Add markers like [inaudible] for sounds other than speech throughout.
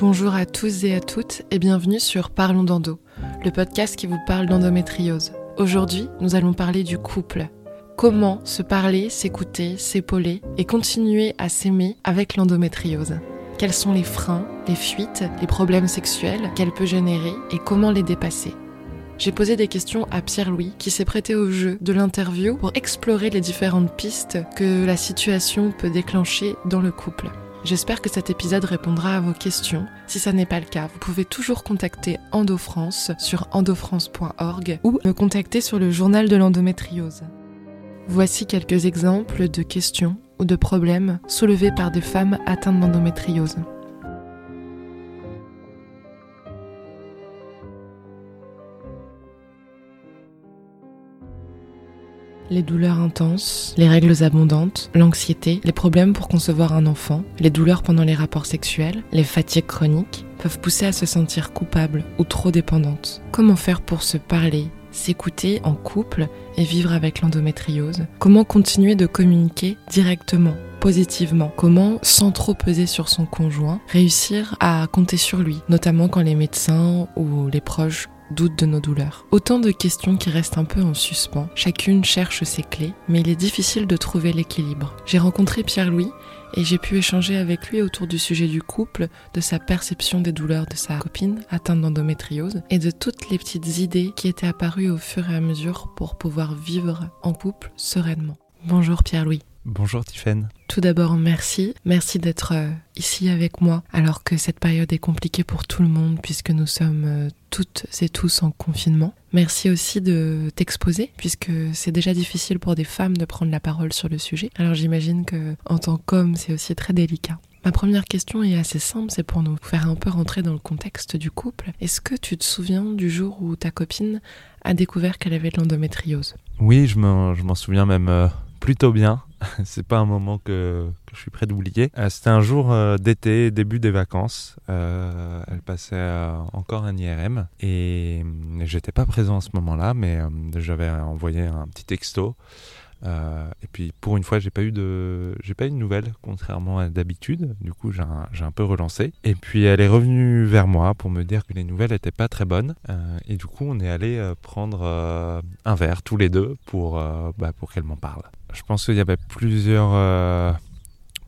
Bonjour à tous et à toutes et bienvenue sur Parlons d'endo, le podcast qui vous parle d'endométriose. Aujourd'hui, nous allons parler du couple. Comment se parler, s'écouter, s'épauler et continuer à s'aimer avec l'endométriose? Quels sont les freins, les fuites, les problèmes sexuels qu'elle peut générer et comment les dépasser? J'ai posé des questions à Pierre-Louis qui s'est prêté au jeu de l'interview pour explorer les différentes pistes que la situation peut déclencher dans le couple. J'espère que cet épisode répondra à vos questions. Si ça n'est pas le cas, vous pouvez toujours contacter EndoFrance sur endofrance.org ou me contacter sur le journal de l'endométriose. Voici quelques exemples de questions ou de problèmes soulevés par des femmes atteintes d'endométriose. Les douleurs intenses, les règles abondantes, l'anxiété, les problèmes pour concevoir un enfant, les douleurs pendant les rapports sexuels, les fatigues chroniques peuvent pousser à se sentir coupable ou trop dépendante. Comment faire pour se parler, s'écouter en couple et vivre avec l'endométriose? Comment continuer de communiquer directement positivement? Comment, sans trop peser sur son conjoint, réussir à compter sur lui, notamment quand les médecins ou les proches doute de nos douleurs. Autant de questions qui restent un peu en suspens. Chacune cherche ses clés, mais il est difficile de trouver l'équilibre. J'ai rencontré Pierre-Louis et j'ai pu échanger avec lui autour du sujet du couple, de sa perception des douleurs de sa copine atteinte d'endométriose et de toutes les petites idées qui étaient apparues au fur et à mesure pour pouvoir vivre en couple sereinement. Bonjour Pierre-Louis. Bonjour Tiffaine. Tout d'abord, merci. Merci d'être euh, ici avec moi alors que cette période est compliquée pour tout le monde puisque nous sommes euh, toutes et tous en confinement. Merci aussi de t'exposer puisque c'est déjà difficile pour des femmes de prendre la parole sur le sujet. Alors j'imagine que en tant qu'homme, c'est aussi très délicat. Ma première question est assez simple, c'est pour nous faire un peu rentrer dans le contexte du couple. Est-ce que tu te souviens du jour où ta copine a découvert qu'elle avait de l'endométriose? Oui, je m'en souviens même euh, plutôt bien. [laughs] c'est pas un moment que, je suis prêt d'oublier. Euh, c'était un jour euh, d'été, début des vacances. Euh, elle passait encore un IRM et j'étais pas présent à ce moment-là, mais j'avais envoyé un petit texto. Et puis pour une fois, j'ai pas eu de, j'ai pas eu de nouvelles, contrairement à d'habitude. Du coup, j'ai un, peu relancé. Et puis elle est revenue vers moi pour me dire que les nouvelles étaient pas très bonnes. et du coup, on est allé prendre un verre tous les deux pour, bah, pour qu'elle m'en parle. Je pense qu'il y avait plusieurs, euh,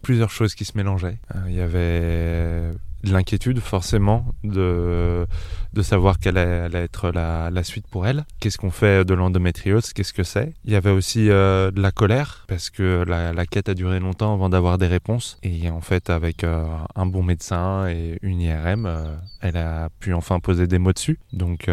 plusieurs choses qui se mélangeaient. Euh, il y avait l'inquiétude forcément de, de savoir quelle allait être la, la suite pour elle. Qu'est-ce qu'on fait de l'endométriose? Qu'est-ce que c'est? Il y avait aussi euh, de la colère parce que la, la, quête a duré longtemps avant d'avoir des réponses. Et en fait, avec euh, un bon médecin et une IRM, euh, elle a pu enfin poser des mots dessus. Donc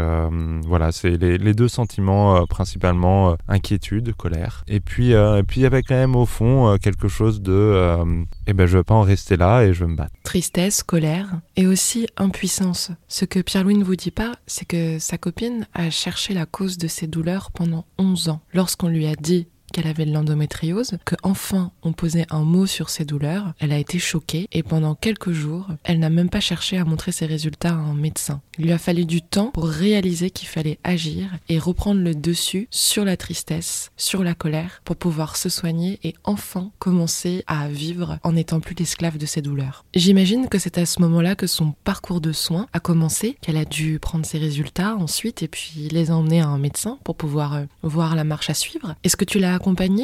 voilà, c'est les, les, deux sentiments principalement inquiétude, colère. Et puis, et puis il y avait quand même au fond quelque chose de eh ben je veux pas en rester là et je veux me battre. Tristesse, colère et aussi impuissance. Ce que Pierre-Louis ne vous dit pas, c'est que sa copine a cherché la cause de ses douleurs pendant 11 ans. Lorsqu'on lui a dit qu'elle avait de l'endométriose, que enfin on posait un mot sur ses douleurs, elle a été choquée et pendant quelques jours, elle n'a même pas cherché à montrer ses résultats à un médecin. Il lui a fallu du temps pour réaliser qu'il fallait agir et reprendre le dessus sur la tristesse, sur la colère, pour pouvoir se soigner et enfin commencer à vivre en n'étant plus l'esclave de ses douleurs. J'imagine que c'est à ce moment-là que son parcours de soins a commencé, qu'elle a dû prendre ses résultats ensuite et puis les emmener à un médecin pour pouvoir euh, voir la marche à suivre. Est-ce que tu l'as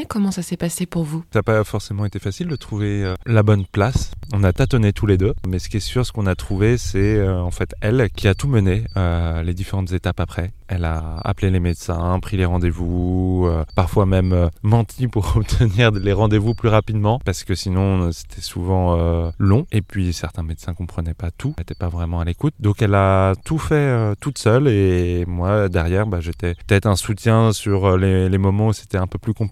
Comment ça s'est passé pour vous? Ça n'a pas forcément été facile de trouver euh, la bonne place. On a tâtonné tous les deux, mais ce qui est sûr, ce qu'on a trouvé, c'est euh, en fait elle qui a tout mené, euh, les différentes étapes après. Elle a appelé les médecins, pris les rendez-vous, parfois même [laughs] menti pour [laughs] obtenir les rendez-vous plus rapidement, parce que sinon c'était souvent long. Et puis certains médecins comprenaient pas tout, n'étaient pas vraiment à l'écoute. Donc elle a tout fait toute seule, et moi derrière, bah, j'étais peut-être un soutien sur les, les moments où c'était un peu plus compliqué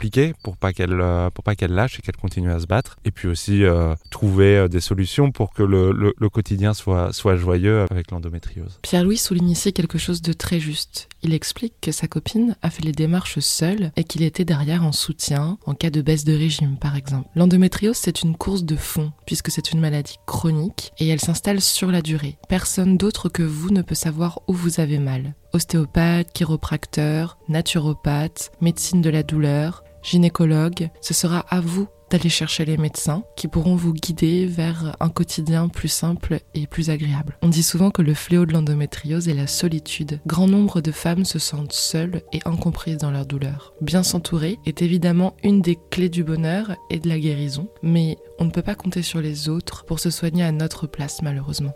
pour pas qu'elle euh, pour pas qu'elle lâche et qu'elle continue à se battre. Et puis aussi euh, trouver euh, des solutions pour que le, le, quotidien soit soit joyeux avec l'endométriose. Pierre-Louis souligne ici quelque chose de très juste. Il explique que sa copine a fait les démarches seule et qu'il était derrière en soutien en cas de baisse de régime par exemple. L'endométriose c'est une course de fond puisque c'est une maladie chronique et elle s'installe sur la durée. Personne d'autre que vous ne peut savoir où vous avez mal ostéopathe, chiropracteur, naturopathe, médecine de la douleur, gynécologue, ce sera à vous d'aller chercher les médecins qui pourront vous guider vers un quotidien plus simple et plus agréable. On dit souvent que le fléau de l'endométriose est la solitude. Grand nombre de femmes se sentent seules et incomprises dans leur douleur. Bien s'entourer est évidemment une des clés du bonheur et de la guérison, mais on ne peut pas compter sur les autres pour se soigner à notre place malheureusement.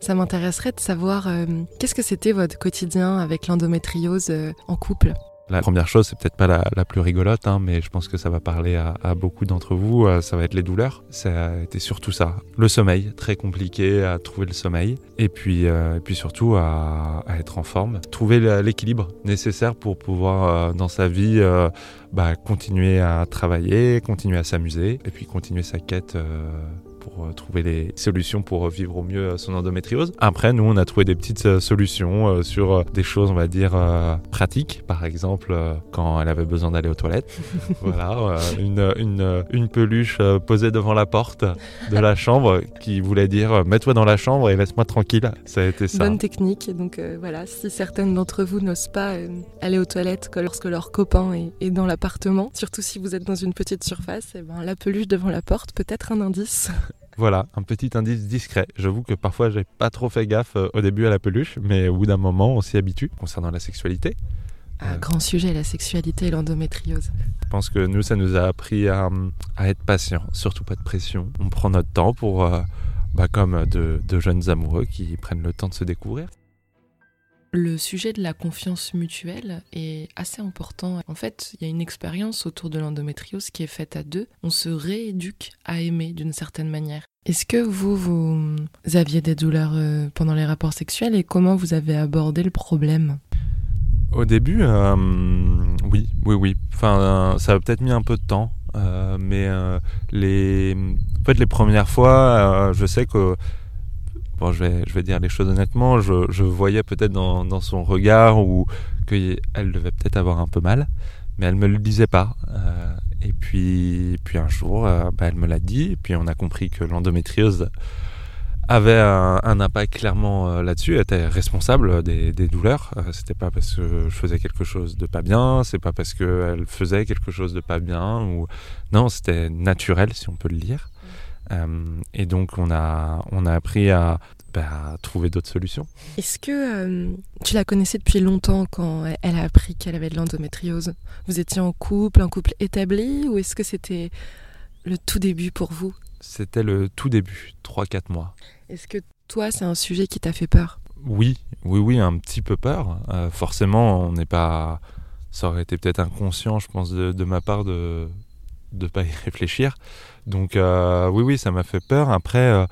Ça m'intéresserait de savoir euh, qu'est-ce que c'était votre quotidien avec l'endométriose euh, en couple? La première chose, c'est peut-être pas la, plus rigolote, hein, mais je pense que ça va parler à, beaucoup d'entre vous. Euh, ça va être les douleurs. Ça a été surtout ça. Le sommeil, très compliqué à trouver le sommeil. Et puis, et puis surtout à, être en forme. Trouver l'équilibre nécessaire pour pouvoir, dans sa vie, bah, continuer à travailler, continuer à s'amuser, et puis continuer sa quête pour euh, trouver les solutions pour euh, vivre au mieux euh, son endométriose. Après, nous, on a trouvé des petites solutions sur des choses, on va dire, pratiques. Par exemple, quand elle avait besoin d'aller aux toilettes. [laughs] voilà, une, une, une, peluche posée devant la porte de la chambre qui voulait dire mets-toi dans la chambre et laisse-moi tranquille. Ça a été ça. Bonne technique. Donc voilà, si certaines d'entre vous n'osent pas aller aux toilettes lorsque leur copain est, est dans l'appartement, surtout si vous êtes dans une petite surface, et eh ben, la peluche devant la porte peut être un indice. Voilà, un petit indice discret. J'avoue que parfois j'ai pas trop fait gaffe euh, au début à la peluche, mais au bout d'un moment on s'y habitue. Concernant la sexualité. Un grand sujet, la sexualité et l'endométriose. Je pense que nous, ça nous a appris à, être patient, surtout pas de pression. On prend notre temps pour, euh, bah, comme de jeunes amoureux qui prennent le temps de se découvrir. Le sujet de la confiance mutuelle est assez important. En fait, il y a une expérience autour de l'endométriose qui est faite à deux. On se rééduque à aimer d'une certaine manière. Est-ce que vous, vous aviez des douleurs euh, pendant les rapports sexuels et comment vous avez abordé le problème? Au début, euh, oui, oui, oui. Enfin, ça a peut-être mis un peu de temps. Euh, mais les, en fait, les premières fois, je sais que bon, je vais, dire les choses honnêtement, je, voyais peut-être dans, son regard ou qu'elle devait peut-être avoir un peu mal, mais elle me le disait pas. Euh, et puis, puis un jour, euh, bah, elle me l'a dit, et puis on a compris que l'endométriose avait un, impact clairement euh, là-dessus, était responsable des, douleurs. c'était pas parce que je faisais quelque chose de pas bien, c'est pas parce qu'elle faisait quelque chose de pas bien, ou non, c'était naturel si on peut le dire. Euh, et donc, on a, on a appris à, bah, trouver d'autres solutions. Est-ce que euh, tu la connaissais depuis longtemps quand elle a appris qu'elle avait de l'endométriose? Vous étiez en couple, un couple établi, ou est-ce que c'était le tout début pour vous? C'était le tout début, 3-4 mois. Est-ce que toi, c'est un sujet qui t'a fait peur? Oui, oui, oui, un petit peu peur. Euh, forcément, on n'est pas. Ça aurait été peut-être inconscient, je pense, de, de ma part de ne pas y [laughs] réfléchir. Donc euh, oui, oui, ça m'a fait peur. Après, euh,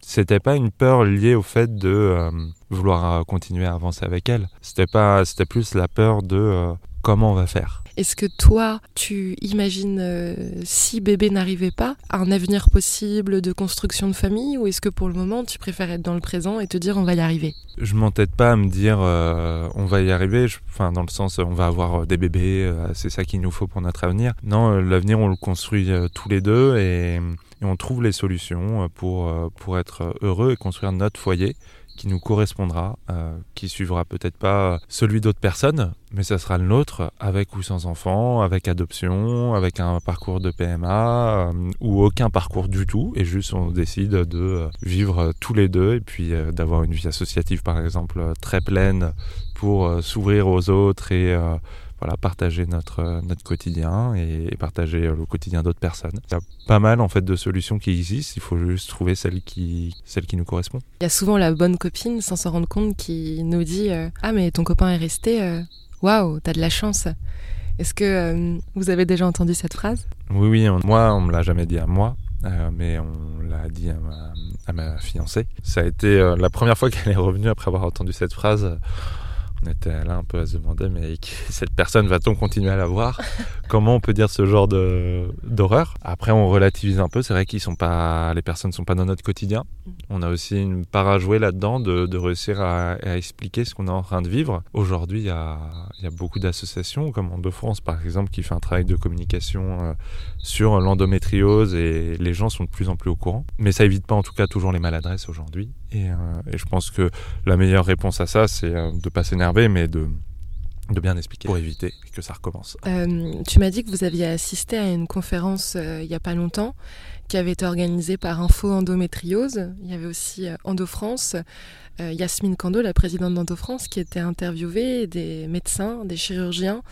c'était pas une peur liée au fait de euh, vouloir continuer à avancer avec elle. C'était pas, c'était plus la peur de comment on va faire. Est-ce que toi, tu imagines, euh, si bébé n'arrivait pas, un avenir possible de construction de famille ou est-ce que pour le moment, tu préfères être dans le présent et te dire on va y arriver? Je m'entête pas à me dire euh, on va y arriver, enfin dans le sens on va avoir euh, des bébés, c'est ça qu'il nous faut pour notre avenir. Non, l'avenir on le construit tous les deux et, et, on trouve les solutions pour, pour être heureux et construire notre foyer qui nous correspondra, euh, qui suivra peut-être pas celui d'autres personnes, mais ça sera le nôtre, avec ou sans enfant, avec adoption, avec un parcours de PMA, euh, ou aucun parcours du tout, et juste on décide de euh, vivre tous les deux, et puis d'avoir une vie associative par exemple très pleine pour s'ouvrir aux autres et voilà, partager notre, euh, notre quotidien et, partager euh, le quotidien d'autres personnes. Il y a pas mal en fait de solutions qui existent, il faut juste trouver celle qui, celle qui nous correspond. Il y a souvent la bonne copine, sans s'en rendre compte, qui nous dit euh, Ah, mais ton copain est resté, waouh, t'as de la chance. Est-ce que vous avez déjà entendu cette phrase? Oui, oui, moi, on me l'a jamais dit à moi. mais on l'a dit à ma, à ma, fiancée. Ça a été la première fois [laughs] qu'elle est revenue après avoir entendu cette phrase on était là un peu à se demander, mais [laughs] cette personne va-t-on continuer à la voir? Comment on peut dire ce genre d'horreur? Après, on relativise un peu. C'est vrai qu'ils sont pas, les personnes ne sont pas dans notre quotidien. Mm. On a aussi une part à jouer là-dedans de, réussir à, expliquer ce qu'on est en train de vivre. Aujourd'hui, il y a, beaucoup d'associations, comme en de France par exemple, qui fait un travail de communication euh, sur l'endométriose et les gens sont de plus en plus au courant. Mais ça évite pas en tout cas toujours les maladresses aujourd'hui. Et, euh, et, je pense que la meilleure réponse à ça, c'est euh, de pas mais de, de bien expliquer pour éviter que ça recommence. Euh, tu m'as dit que vous aviez assisté à une conférence euh, il n'y a pas longtemps qui avait été organisée par Info Endométriose. Il y avait aussi euh, Endo-France. Yasmine Kando, la présidente d'Endo-France, qui était interviewée, des médecins, des chirurgiens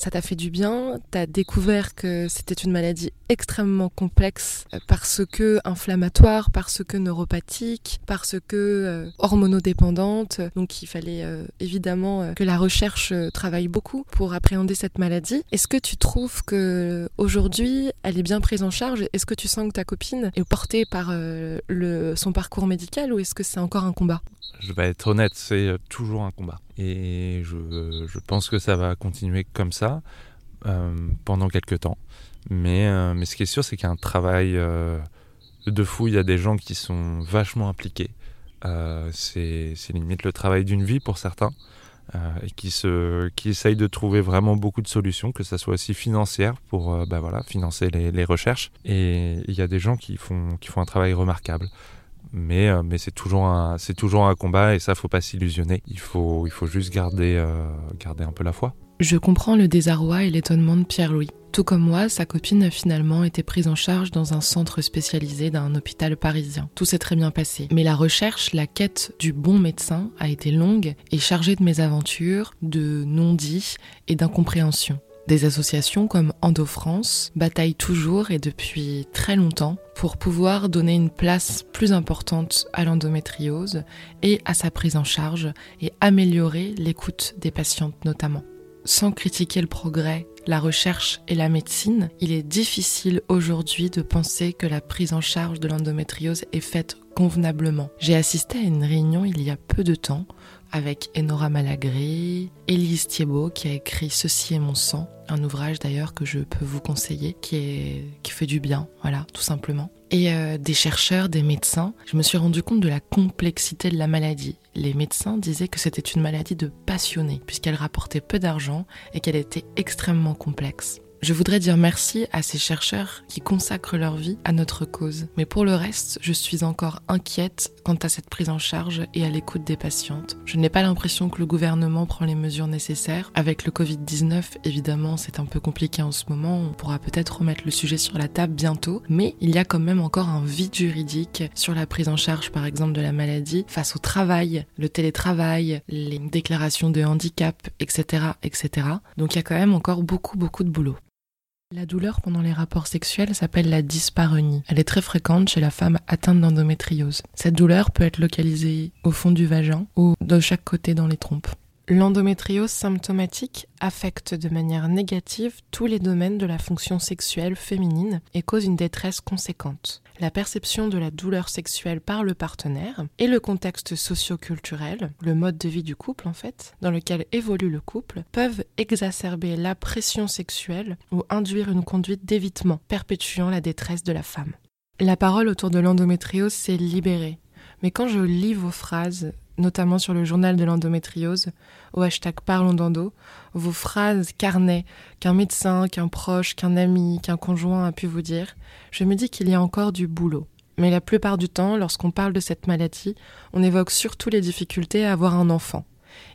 ça t'a fait du bien, t'as découvert que c'était une maladie extrêmement complexe euh, parce que inflammatoire, parce que neuropathique, parce que euh, hormonodépendante. Donc il fallait euh, évidemment que la recherche travaille beaucoup pour appréhender cette maladie. Est-ce que tu trouves que aujourd'hui elle est bien prise en charge? Est-ce que tu sens que ta copine est portée par le, son parcours médical ou est-ce que c'est encore un combat? Je vais être honnête, c'est toujours un combat. Et je, pense que ça va continuer comme ça euh, pendant quelques temps. Mais, euh, mais ce qui est sûr, c'est qu'il y a un travail euh, de fou. Il y a des gens qui sont vachement impliqués. c'est limite le travail d'une vie pour certains. et qui, essayent de trouver vraiment beaucoup de solutions, que ce soit aussi financière pour bah financer les, recherches. Et il y a des gens qui font un travail remarquable mais, euh, c'est toujours, un, combat et ça, faut pas s'illusionner. Il faut, juste euh, garder un peu la foi. Je comprends le désarroi et l'étonnement de Pierre-Louis. Tout comme moi, sa copine a finalement été prise en charge dans un centre spécialisé d'un hôpital parisien. Tout s'est très bien passé. Mais la recherche, la quête du bon médecin a été longue et chargée de mésaventures, de non-dits et d'incompréhensions. Des associations comme Endo-France bataillent toujours et depuis très longtemps pour pouvoir donner une place plus importante à l'endométriose et à sa prise en charge et améliorer l'écoute des patientes notamment. Sans critiquer le progrès, la recherche et la médecine, il est difficile aujourd'hui de penser que la prise en charge de l'endométriose est faite convenablement. J'ai assisté à une réunion il y a peu de temps avec Enora Malagré, Élise Thiebaud qui a écrit Ceci est mon sang, un ouvrage d'ailleurs que je peux vous conseiller, qui, fait du bien, voilà, tout simplement. Et euh, des chercheurs, des médecins, je me suis rendu compte de la complexité de la maladie. Les médecins disaient que c'était une maladie de passionnés, puisqu'elle rapportait peu d'argent et qu'elle était extrêmement complexe. Je voudrais dire merci à ces chercheurs qui consacrent leur vie à notre cause. Mais pour le reste, je suis encore inquiète quant à cette prise en charge et à l'écoute des patientes. Je n'ai pas l'impression que le gouvernement prend les mesures nécessaires. Avec le Covid-19, évidemment, c'est un peu compliqué en ce moment. On pourra peut-être remettre le sujet sur la table bientôt. Mais il y a quand même encore un vide juridique sur la prise en charge, par exemple, de la maladie face au travail, le télétravail, les déclarations de handicap, etc., etc. Donc il y a quand même encore beaucoup, beaucoup de boulot. La douleur pendant les rapports sexuels s'appelle la dyspareunie. Elle est très fréquente chez la femme atteinte d'endométriose. Cette douleur peut être localisée au fond du vagin ou de chaque côté dans les trompes. L'endométriose symptomatique affecte de manière négative tous les domaines de la fonction sexuelle féminine et cause une détresse conséquente. La perception de la douleur sexuelle par le partenaire et le contexte socio-culturel, le mode de vie du couple en fait, dans lequel évolue le couple, peuvent exacerber la pression sexuelle ou induire une conduite d'évitement, perpétuant la détresse de la femme. La parole autour de l'endométriose s'est libérée, mais quand je lis vos phrases, notamment sur le journal de l'endométriose, au hashtag Parlons d'endo, vos phrases carnet qu'un médecin, qu'un proche, qu'un ami, qu'un conjoint a pu vous dire, je me dis qu'il y a encore du boulot. Mais la plupart du temps, lorsqu'on parle de cette maladie, on évoque surtout les difficultés à avoir un enfant.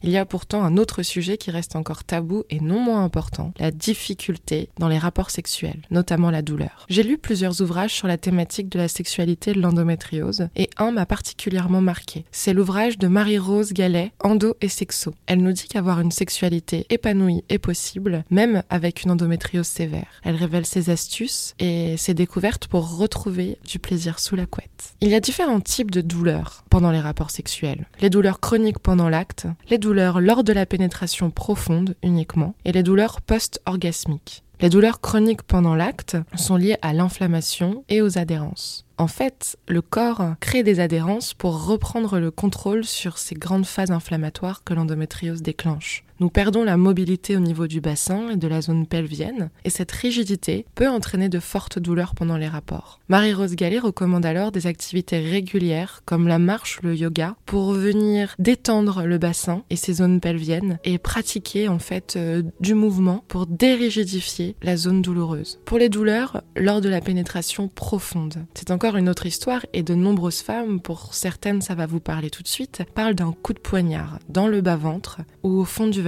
Il y a pourtant un autre sujet qui reste encore tabou et non moins important, la difficulté dans les rapports sexuels, notamment la douleur. J'ai lu plusieurs ouvrages sur la thématique de la sexualité de l'endométriose et un m'a particulièrement marqué. C'est l'ouvrage de Marie-Rose Gallet, Endo et Sexo. Elle nous dit qu'avoir une sexualité épanouie est possible, même avec une endométriose sévère. Elle révèle ses astuces et ses découvertes pour retrouver du plaisir sous la couette. Il y a différents types de douleurs pendant les rapports sexuels. Les douleurs chroniques pendant l'acte, les douleurs lors de la pénétration profonde uniquement et les douleurs post-orgasmiques. Les douleurs chroniques pendant l'acte sont liées à l'inflammation et aux adhérences. En fait, le corps crée des adhérences pour reprendre le contrôle sur ces grandes phases inflammatoires que l'endométriose déclenche. Nous perdons la mobilité au niveau du bassin et de la zone pelvienne, et cette rigidité peut entraîner de fortes douleurs pendant les rapports. Marie-Rose Gallet recommande alors des activités régulières comme la marche ou le yoga pour venir détendre le bassin et ses zones pelviennes et pratiquer en fait euh, du mouvement pour dérigidifier la zone douloureuse. Pour les douleurs lors de la pénétration profonde, c'est encore une autre histoire et de nombreuses femmes, pour certaines ça va vous parler tout de suite, parlent d'un coup de poignard dans le bas-ventre ou au fond du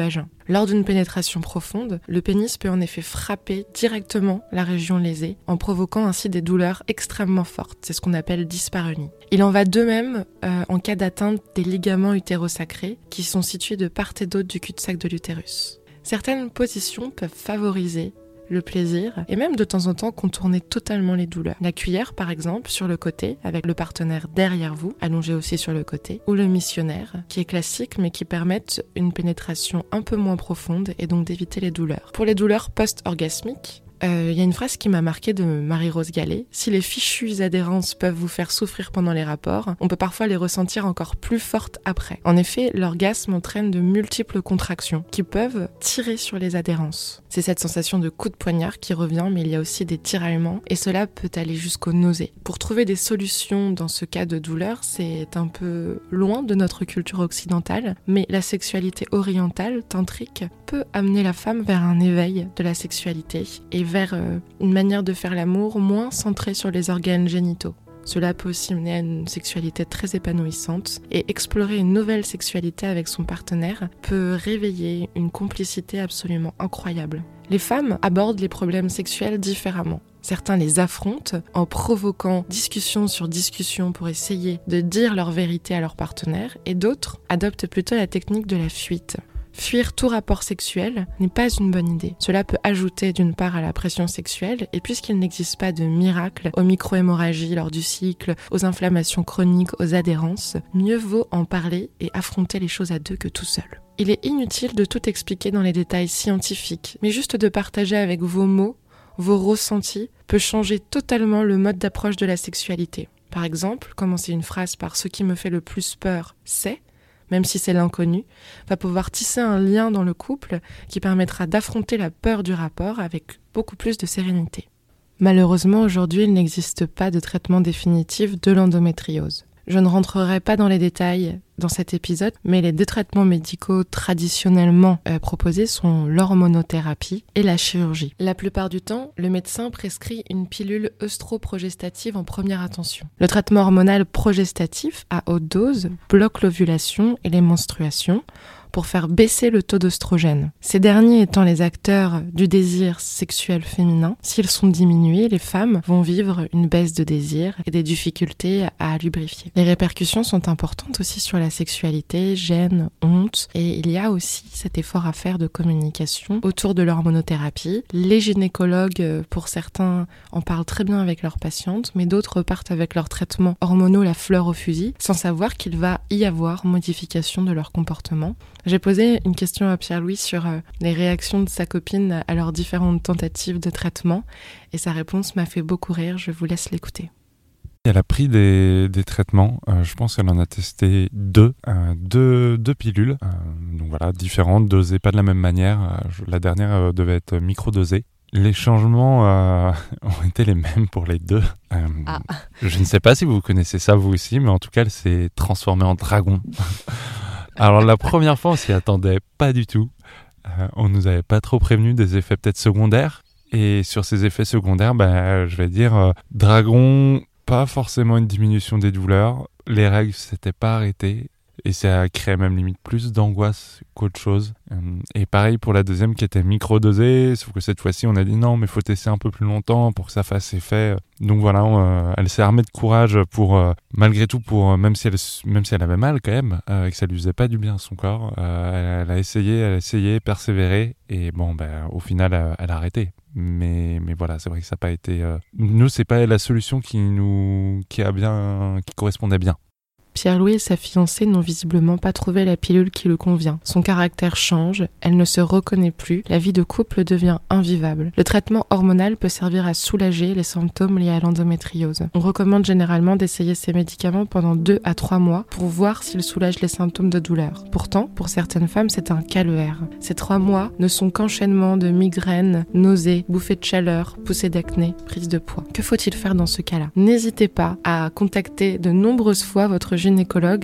Lors d'une pénétration profonde, le pénis peut en effet frapper directement la région lésée, en provoquant ainsi des douleurs extrêmement fortes. C'est ce qu'on appelle dyspareunie. Il en va de même euh, en cas d'atteinte des ligaments utérosacrés, qui sont situés de part et d'autre du cul-de-sac de l'utérus. Certaines positions peuvent favoriser le plaisir et même de temps en temps contourner totalement les douleurs. La cuillère par exemple sur le côté avec le partenaire derrière vous, allongé aussi sur le côté, ou le missionnaire qui est classique mais qui permettent une pénétration un peu moins profonde et donc d'éviter les douleurs. Pour les douleurs post-orgasmiques, il euh, y a une phrase qui m'a marqué de Marie-Rose Gallet. Si les fichues adhérences peuvent vous faire souffrir pendant les rapports, on peut parfois les ressentir encore plus fortes après. En effet, l'orgasme entraîne de multiples contractions qui peuvent tirer sur les adhérences. C'est cette sensation de coup de poignard qui revient, mais il y a aussi des tiraillements et cela peut aller jusqu'aux nausées. Pour trouver des solutions dans ce cas de douleur, c'est un peu loin de notre culture occidentale, mais la sexualité orientale, tantrique, peut amener la femme vers un éveil de la sexualité et vers euh, une manière de faire l'amour moins centrée sur les organes génitaux. Cela peut aussi mener à une sexualité très épanouissante et explorer une nouvelle sexualité avec son partenaire peut réveiller une complicité absolument incroyable. Les femmes abordent les problèmes sexuels différemment. Certains les affrontent en provoquant discussion sur discussion pour essayer de dire leur vérité à leur partenaire et d'autres adoptent plutôt la technique de la fuite. Fuir tout rapport sexuel n'est pas une bonne idée. Cela peut ajouter d'une part à la pression sexuelle, et puisqu'il n'existe pas de miracle aux micro-hémorragies lors du cycle, aux inflammations chroniques, aux adhérences, mieux vaut en parler et affronter les choses à deux que tout seul. Il est inutile de tout expliquer dans les détails scientifiques, mais juste de partager avec vos mots, vos ressentis, peut changer totalement le mode d'approche de la sexualité. Par exemple, commencer une phrase par ce qui me fait le plus peur, c'est même si c'est l'inconnu, va pouvoir tisser un lien dans le couple qui permettra d'affronter la peur du rapport avec beaucoup plus de sérénité. Malheureusement, aujourd'hui, il n'existe pas de traitement définitif de l'endométriose. Je ne rentrerai pas dans les détails dans cet épisode, mais les deux traitements médicaux traditionnellement euh, proposés sont l'hormonothérapie et la chirurgie. La plupart du temps, le médecin prescrit une pilule œstroprogestative en première attention. Le traitement hormonal progestatif à haute dose bloque l'ovulation et les menstruations pour faire baisser le taux d'oestrogène. Ces derniers étant les acteurs du désir sexuel féminin, s'ils sont diminués, les femmes vont vivre une baisse de désir et des difficultés à lubrifier. Les répercussions sont importantes aussi sur la sexualité, gêne, honte, et il y a aussi cet effort à faire de communication autour de l'hormonothérapie. Les gynécologues, pour certains, en parlent très bien avec leurs patientes, mais d'autres partent avec leurs traitements hormonaux la fleur au fusil, sans savoir qu'il va y avoir modification de leur comportement. J'ai posé une question à Pierre-Louis sur euh, les réactions de sa copine à leurs différentes tentatives de traitement et sa réponse m'a fait beaucoup rire. Je vous laisse l'écouter. Elle a pris des, traitements, euh, je pense qu'elle en a testé deux, euh, deux, deux, pilules, donc voilà, différentes, dosées pas de la même manière. la dernière devait être micro-dosée. Les changements [laughs] ont été les mêmes pour les deux. Ah. Je ne sais pas si vous connaissez ça vous aussi, mais en tout cas, elle s'est transformée en dragon. [laughs] Alors la première fois, on s'y attendait pas du tout. Euh, on nous avait pas trop prévenu des effets peut-être secondaires. Et sur ces effets secondaires, ben, je vais dire, euh, dragon, pas forcément une diminution des douleurs. Les règles s'étaient pas arrêtées. Et ça créé même limite plus d'angoisse qu'autre chose. Euh, et pareil pour la deuxième qui était micro-dosée, sauf que cette fois-ci on a dit non, mais faut tester un peu plus longtemps pour que ça fasse effet. Donc voilà, euh, elle s'est armée de courage pour, euh, malgré tout, pour même si elle, même si elle avait mal quand même, et que ça lui faisait pas du bien son corps, elle, a essayé, elle a essayé, persévéré, et bon, ben au final, elle a arrêté mais mais voilà c'est vrai que ça n'a pas été nous c'est pas la solution qui nous qui a bien qui correspondait bien Pierre-Louis et sa fiancée n'ont visiblement pas trouvé la pilule qui le convient. Son caractère change, elle ne se reconnaît plus, la vie de couple devient invivable. Le traitement hormonal peut servir à soulager les symptômes liés à l'endométriose. On recommande généralement d'essayer ces médicaments pendant 2 à 3 mois pour voir s'ils soulagent les symptômes de douleur. Pourtant, pour certaines femmes, c'est un calvaire. Ces 3 mois ne sont qu'enchaînement de migraines, nausées, bouffées de chaleur, poussées d'acné, prise de poids. Que faut-il faire dans ce cas-là? N'hésitez pas à contacter de nombreuses fois votre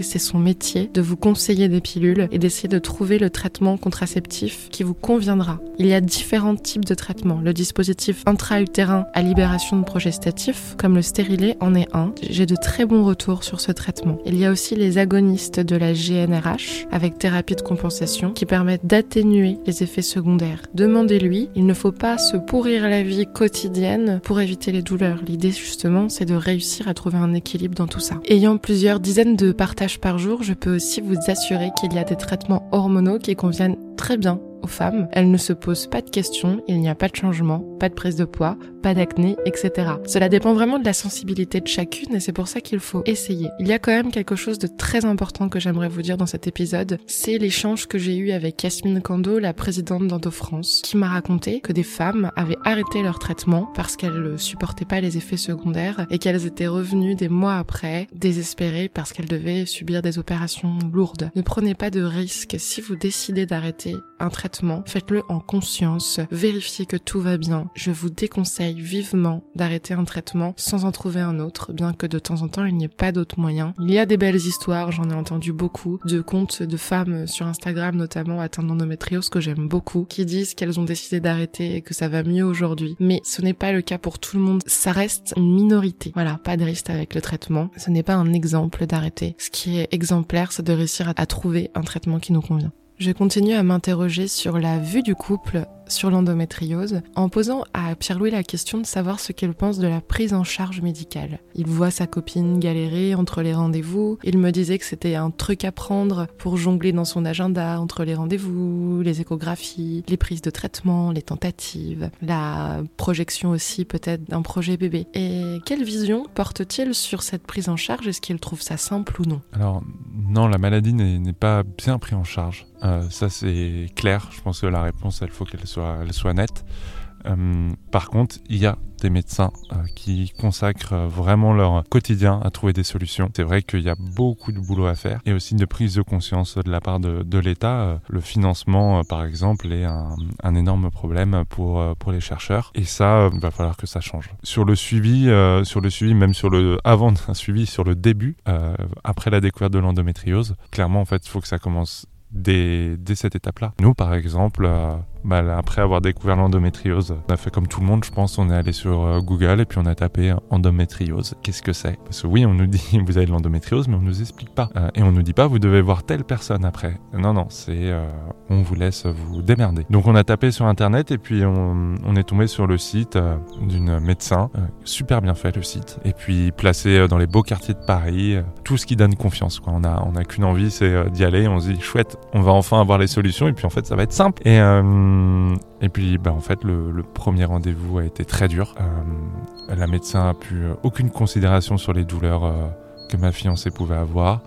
c'est son métier de vous conseiller des pilules et d'essayer de trouver le traitement contraceptif qui vous conviendra. Il y a différents types de traitements. Le dispositif intra-utérin à libération de progestatif, comme le stérilet, en est un. J'ai de très bons retours sur ce traitement. Il y a aussi les agonistes de la GNRH avec thérapie de compensation qui permettent d'atténuer les effets secondaires. Demandez-lui, il ne faut pas se pourrir la vie quotidienne pour éviter les douleurs. L'idée justement, c'est de réussir à trouver un équilibre dans tout ça. Ayant plusieurs dizaines de partages par jour, je peux aussi vous assurer qu'il y a des traitements hormonaux qui conviennent très bien aux femmes. Elles ne se posent pas de questions, il n'y a pas de changement, pas de prise de poids, pas d'acné, etc. Cela dépend vraiment de la sensibilité de chacune et c'est pour ça qu'il faut essayer. Il y a quand même quelque chose de très important que j'aimerais vous dire dans cet épisode, c'est l'échange que j'ai eu avec Yasmine Kando, la présidente d'Endo France, qui m'a raconté que des femmes avaient arrêté leur traitement parce qu'elles ne supportaient pas les effets secondaires et qu'elles étaient revenues des mois après, désespérées parce qu'elles devaient subir des opérations lourdes. Ne prenez pas de risques si vous décidez d'arrêter un traitement, faites-le en conscience, vérifiez que tout va bien. Je vous déconseille vivement d'arrêter un traitement sans en trouver un autre, bien que de temps en temps il n'y ait pas d'autre moyen. Il y a des belles histoires, j'en ai entendu beaucoup, de comptes de femmes sur Instagram notamment atteintes d'endométriose que j'aime beaucoup, qui disent qu'elles ont décidé d'arrêter et que ça va mieux aujourd'hui. Mais ce n'est pas le cas pour tout le monde, ça reste une minorité. Voilà, pas de risque avec le traitement. Ce n'est pas un exemple d'arrêter. Ce qui est exemplaire, c'est de réussir à trouver un traitement qui nous convient. Je continue à m'interroger sur la vue du couple sur l'endométriose en posant à Pierre-Louis la question de savoir ce qu'il pense de la prise en charge médicale. Il voit sa copine galérer entre les rendez-vous, il me disait que c'était un truc à prendre pour jongler dans son agenda entre les rendez-vous, les échographies, les prises de traitement, les tentatives, la projection aussi peut-être d'un projet bébé. Et quelle vision porte-t-il sur cette prise en charge? Est-ce qu'il trouve ça simple ou non? Alors non, la maladie n'est pas bien prise en charge. Euh, ça c'est clair, je pense que la réponse, elle faut qu'elle soit, elle soit nette. Euh, par contre, il y a des médecins euh, qui consacrent vraiment leur quotidien à trouver des solutions. C'est vrai qu'il y a beaucoup de boulot à faire et aussi de prise de conscience de la part de, l'État. Le financement, par exemple, est un, un, énorme problème pour, pour les chercheurs et ça, il va falloir que ça change. Sur le suivi, sur le suivi, même sur le [laughs] avant d'un suivi, sur le début, après la découverte de l'endométriose, clairement, en fait, il faut que ça commence dès, cette étape-là. Nous, par exemple, euh, bah, après avoir découvert l'endométriose, on a fait comme tout le monde, je pense, on est allé sur euh, Google et puis on a tapé endométriose. Qu'est-ce que c'est? Parce que oui, on nous dit [laughs] vous avez de l'endométriose, mais on nous explique pas. Euh, et on nous dit pas vous devez voir telle personne après. Non, non, c'est euh, on vous laisse vous démerder. Donc on a tapé sur internet et puis on, est tombé sur le site d'une médecin, super bien fait le site, et puis placé dans les beaux quartiers de Paris, tout ce qui donne confiance. Quoi. On a on a qu'une envie, c'est d'y aller. On se dit chouette, on va enfin avoir les solutions et puis en fait ça va être simple. Et et puis, bah, en fait, le, premier rendez-vous a été très dur. Euh, la médecin a pu euh, aucune considération sur les douleurs euh, que ma fiancée pouvait avoir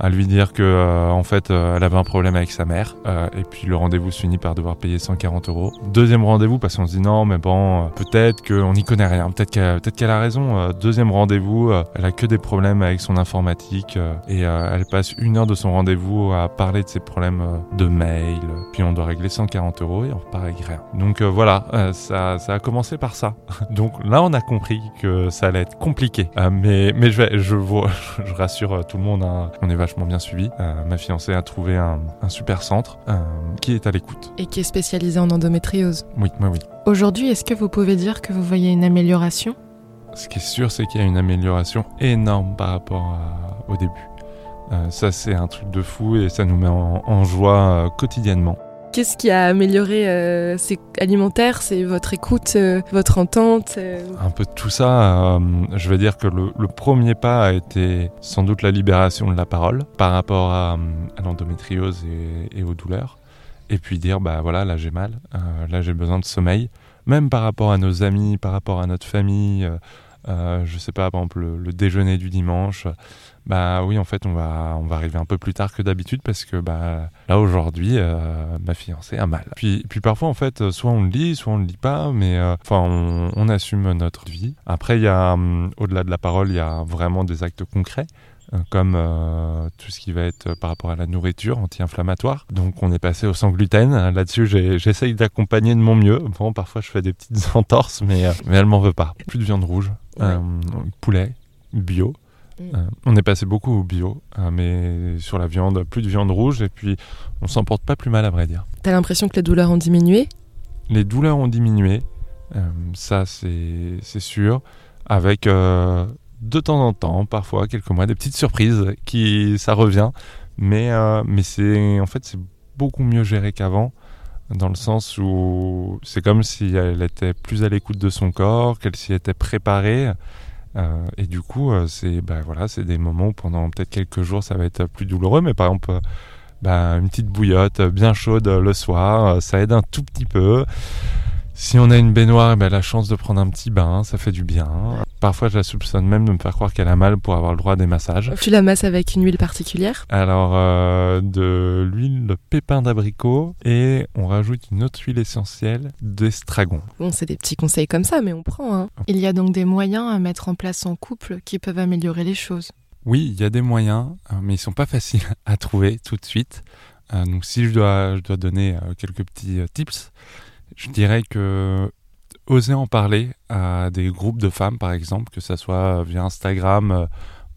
à lui dire que euh, en fait euh, elle avait un problème avec sa mère euh, et puis le rendez-vous se finit par devoir payer 140 euros. Deuxième rendez-vous parce qu'on se dit non mais bon peut-être qu'on n'y connaît rien, peut-être qu'elle peut qu'elle a raison. deuxième rendez-vous, elle a que des problèmes avec son informatique et elle passe une heure de son rendez-vous à parler de ses problèmes de mail. Puis on doit régler 140 euros et on repart avec rien. Donc voilà, ça, ça a commencé par ça. [laughs] Donc là on a compris que ça allait être compliqué. mais mais je vais, je, [laughs] je rassure tout le monde, hein, on est vachement bien suivi. Euh, ma fiancée a trouvé un, super centre euh, qui est à l'écoute. Et qui est spécialisé en endométriose. Oui, oui, oui. Aujourd'hui, est-ce que vous pouvez dire que vous voyez une amélioration? Ce qui est sûr, c'est qu'il y a une amélioration énorme par rapport au début. Euh, ça, c'est un truc de fou et ça nous met en, joie quotidiennement. Qu'est-ce qui a amélioré euh, C'est alimentaire, c'est votre écoute, euh, votre entente euh Un peu de tout ça. je vais dire que le, premier pas a été sans doute la libération de la parole par rapport à, l'endométriose et, aux douleurs. Et puis dire, bah voilà, là j'ai mal, là j'ai besoin de sommeil. Même par rapport à nos amis, par rapport à notre famille, je sais pas, par exemple le déjeuner du dimanche. Bah oui, en fait, on va, on va arriver un peu plus tard que d'habitude parce que bah, là, aujourd'hui, euh, ma fiancée a mal. Puis, puis parfois, en fait, soit on le lit, soit on le lit pas, mais euh, enfin, on, assume notre vie. Après, il y a, hum, au-delà de la parole, il y a vraiment des actes concrets euh, comme tout ce qui va être par rapport à la nourriture anti-inflammatoire. Donc on est passé au sans gluten. Là-dessus, j'essaye d'accompagner de mon mieux. Bon, parfois je fais des petites [laughs] entorses, mais, mais elle m'en veut pas. Plus de viande rouge, poulet, bio, Mm. Euh, on est passé beaucoup au bio, euh, mais sur la viande, plus de viande rouge, et puis on s'en porte pas plus mal à vrai dire. T'as l'impression que les douleurs ont diminué? Les douleurs ont diminué, ça c'est sûr, avec de temps en temps, parfois quelques mois, des petites surprises qui ça revient, mais mais c'est en fait c'est beaucoup mieux géré qu'avant dans le sens où c'est comme si elle était plus à l'écoute de son corps, qu'elle s'y était préparée. Euh, et du coup, euh, c'est bah, voilà, c'est des moments où pendant peut-être quelques jours, ça va être plus douloureux. Mais par exemple, euh, bah, une petite bouillotte bien chaude le soir, ça aide un tout petit peu. Si on a une baignoire, eh ben, la chance de prendre un petit bain, ça fait du bien. Parfois, je la soupçonne même de me faire croire qu'elle a mal pour avoir le droit à des massages. Tu la masses avec une huile particulière? Alors, euh, de l'huile de pépin d'abricot et on rajoute une autre huile essentielle d'estragon. Bon, c'est des petits conseils comme ça, mais on prend. Hein. Il y a donc des moyens à mettre en place en couple qui peuvent améliorer les choses. Oui, il y a des moyens, euh, mais ils sont pas faciles à trouver tout de suite. Euh, donc, si je dois, je dois donner quelques petits tips, je dirais que oser en parler à des groupes de femmes, par exemple, que ce soit via Instagram, euh,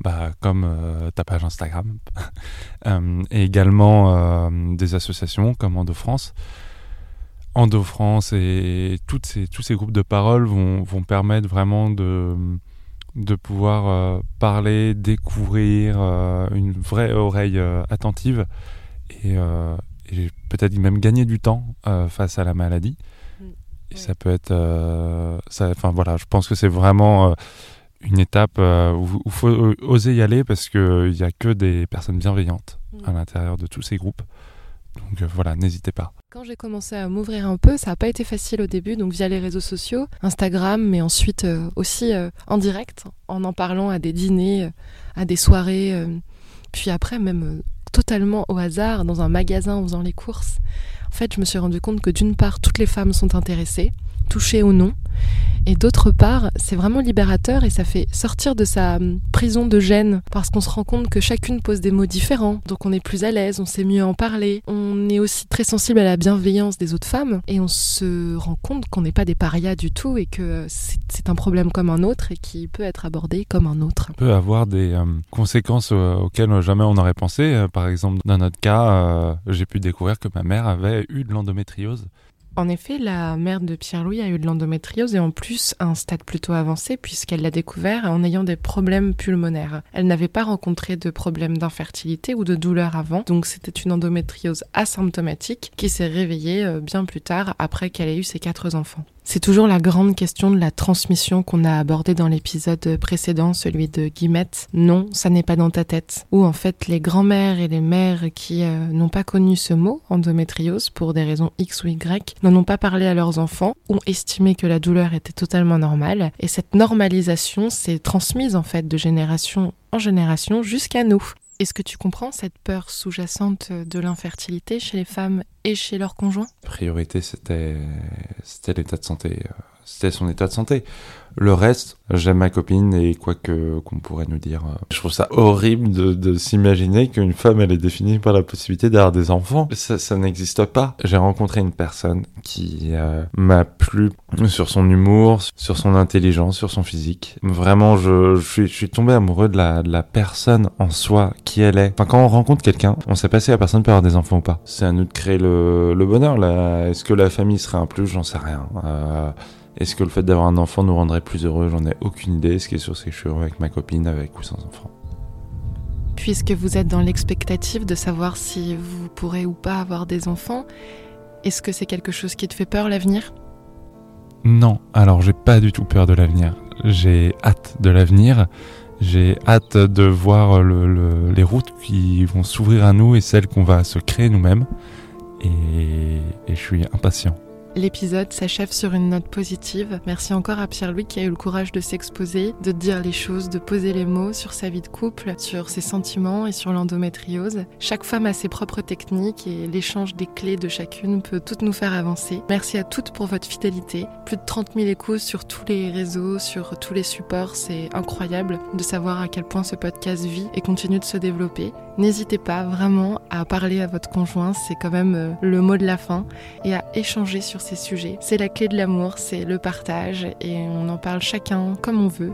bah, comme euh, ta page Instagram, [laughs] euh, et également des associations comme Endo France. Endo France et toutes ces, tous ces groupes de parole vont, vont permettre vraiment de, de pouvoir parler, découvrir une vraie oreille attentive et, et peut-être même gagner du temps face à la maladie ça peut être. Euh, enfin voilà, je pense que c'est vraiment euh, une étape euh, où il faut oser y aller parce qu'il n'y a que des personnes bienveillantes à mm. l'intérieur de tous ces groupes. Donc voilà, n'hésitez pas. Quand j'ai commencé à m'ouvrir un peu, ça n'a pas été facile au début, donc via les réseaux sociaux, Instagram, mais ensuite aussi en direct, en en parlant à des dîners, à des soirées, puis après même totalement au hasard dans un magasin en faisant les courses. En fait, je me suis rendu compte que d'une part, toutes les femmes sont intéressées, touchées ou non, et d'autre part, c'est vraiment libérateur et ça fait sortir de sa hum, prison de gêne parce qu'on se rend compte que chacune pose des mots différents. Donc on est plus à l'aise, on sait mieux en parler. On est aussi très sensible à la bienveillance des autres femmes et on se rend compte qu'on n'est pas des parias du tout et que c'est un problème comme un autre et qui peut être abordé comme un autre. Ça peut avoir des hum, conséquences euh, auxquelles jamais on n'aurait pensé. Euh, par exemple, dans notre cas, euh, j'ai pu découvrir que ma mère avait eu de l'endométriose en effet, la mère de Pierre-Louis a eu de l'endométriose et en plus un stade plutôt avancé puisqu'elle l'a découvert en ayant des problèmes pulmonaires. Elle n'avait pas rencontré de problèmes d'infertilité ou de douleur avant, donc c'était une endométriose asymptomatique qui s'est réveillée euh, bien plus tard après qu'elle ait eu ses quatre enfants. C'est toujours la grande question de la transmission qu'on a abordée dans l'épisode précédent, celui de Guillemette. Non, ça n'est pas dans ta tête. Ou en fait, les grands-mères et les mères qui euh, n'ont pas connu ce mot, endométriose, pour des raisons X ou Y, n'en ont pas parlé à leurs enfants, ont estimé que la douleur était totalement normale. Et cette normalisation s'est transmise en fait de génération en génération jusqu'à nous. Est-ce que tu comprends cette peur sous-jacente de l'infertilité chez les femmes et chez leurs conjoints? Priorité, c'était l'état de santé. Euh, c'était son état de santé. Le reste, j'aime ma copine et quoi que qu'on pourrait nous dire. Euh, je trouve ça horrible de, de s'imaginer qu'une femme elle est définie par la possibilité d'avoir des enfants. Ça, ça n'existe pas. J'ai rencontré une personne qui euh, m'a plu sur son humour, sur son intelligence, sur son physique. Vraiment, je, je, suis, je suis tombé amoureux de la, de la personne en soi, qui elle est. Enfin, quand on rencontre quelqu'un, on sait pas si la personne peut avoir des enfants ou pas. C'est à nous de créer le, le bonheur. Là. Est-ce que la famille serait un plus J'en sais rien. Euh, est-ce que le fait d'avoir un enfant nous rendrait plus heureux J'en ai aucune idée. Ce qui est sûr, c'est que je suis heureux avec ma copine, avec ou sans enfant. Puisque vous êtes dans l'expectative de savoir si vous pourrez ou pas avoir des enfants, est-ce que c'est quelque chose qui te fait peur l'avenir? Non, alors j'ai pas du tout peur de l'avenir. J'ai hâte de l'avenir. J'ai hâte de voir les routes qui vont s'ouvrir à nous et celles qu'on va se créer nous-mêmes. et je suis impatient. L'épisode s'achève sur une note positive. Merci encore à Pierre-Louis qui a eu le courage de s'exposer, de dire les choses, de poser les mots sur sa vie de couple, sur ses sentiments et sur l'endométriose. Chaque femme a ses propres techniques et l'échange des clés de chacune peut toutes nous faire avancer. Merci à toutes pour votre fidélité. Plus de 30 000 échos sur tous les réseaux, sur tous les supports. C'est incroyable de savoir à quel point ce podcast vit et continue de se développer. N'hésitez pas vraiment à parler à votre conjoint, c'est quand même euh, le mot de la fin, et à échanger sur ces sujets. C'est la clé de l'amour, c'est le partage, et on en parle chacun comme on veut,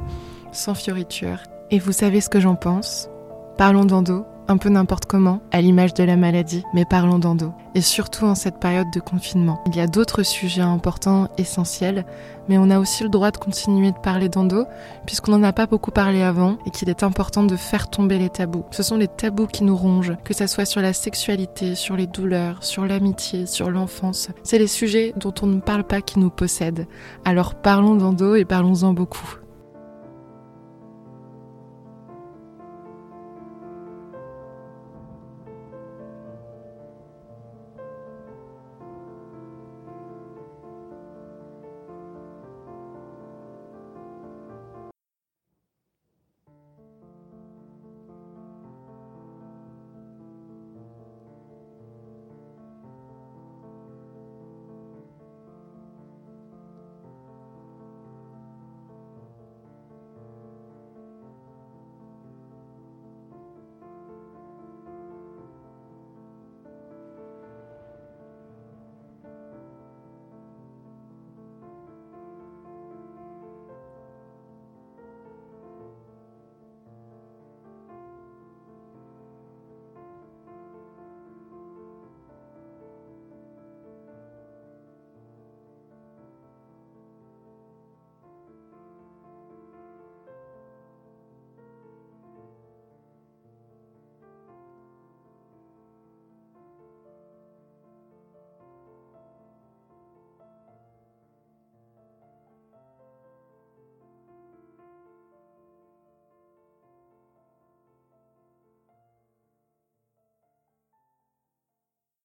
sans fioriture Et vous savez ce que j'en pense? Parlons d'endo, un peu n'importe comment, à l'image de la maladie, mais parlons d'endo. Et surtout en cette période de confinement. Il y a d'autres sujets importants, essentiels, mais on a aussi le droit de continuer de parler d'endo, puisqu'on n'en a pas beaucoup parlé avant, et qu'il est important de faire tomber les tabous. Ce sont les tabous qui nous rongent, que ça soit sur la sexualité, sur les douleurs, sur l'amitié, sur l'enfance. C'est les sujets dont on ne parle pas qui nous possèdent. Alors parlons d'endo et parlons-en beaucoup.